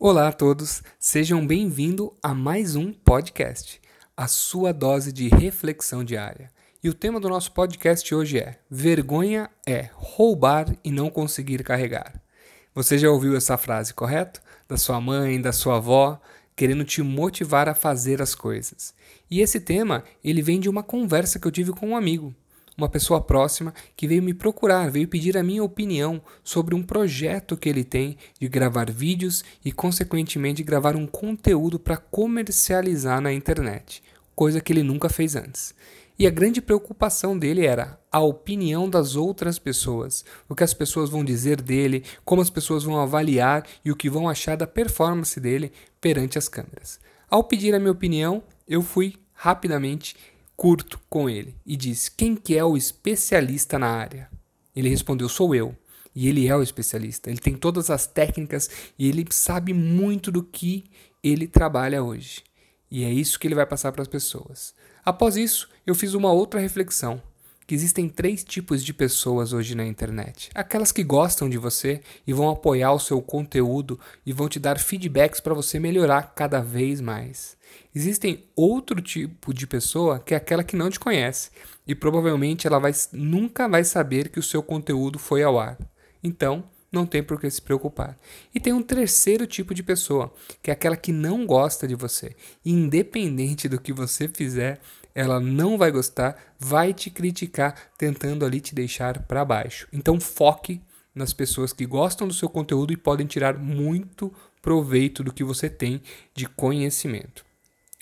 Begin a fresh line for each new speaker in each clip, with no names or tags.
Olá a todos, sejam bem-vindos a mais um podcast, a sua dose de reflexão diária. E o tema do nosso podcast hoje é: Vergonha é roubar e não conseguir carregar. Você já ouviu essa frase, correto? Da sua mãe, da sua avó, querendo te motivar a fazer as coisas. E esse tema, ele vem de uma conversa que eu tive com um amigo uma pessoa próxima que veio me procurar, veio pedir a minha opinião sobre um projeto que ele tem de gravar vídeos e, consequentemente, gravar um conteúdo para comercializar na internet, coisa que ele nunca fez antes. E a grande preocupação dele era a opinião das outras pessoas, o que as pessoas vão dizer dele, como as pessoas vão avaliar e o que vão achar da performance dele perante as câmeras. Ao pedir a minha opinião, eu fui rapidamente curto com ele e disse: Quem que é o especialista na área? Ele respondeu: Sou eu. E ele é o especialista. Ele tem todas as técnicas e ele sabe muito do que ele trabalha hoje. E é isso que ele vai passar para as pessoas. Após isso, eu fiz uma outra reflexão que existem três tipos de pessoas hoje na internet. Aquelas que gostam de você e vão apoiar o seu conteúdo e vão te dar feedbacks para você melhorar cada vez mais. Existem outro tipo de pessoa que é aquela que não te conhece e provavelmente ela vai, nunca vai saber que o seu conteúdo foi ao ar. Então, não tem por que se preocupar. E tem um terceiro tipo de pessoa, que é aquela que não gosta de você. Independente do que você fizer, ela não vai gostar, vai te criticar, tentando ali te deixar para baixo. Então foque nas pessoas que gostam do seu conteúdo e podem tirar muito proveito do que você tem de conhecimento.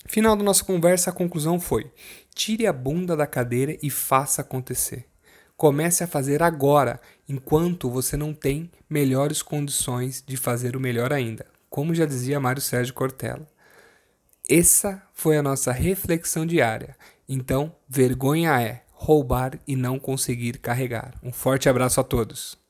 Final da nossa conversa, a conclusão foi: tire a bunda da cadeira e faça acontecer. Comece a fazer agora, enquanto você não tem melhores condições de fazer o melhor ainda, como já dizia Mário Sérgio Cortella. Essa foi a nossa reflexão diária. Então, vergonha é roubar e não conseguir carregar. Um forte abraço a todos.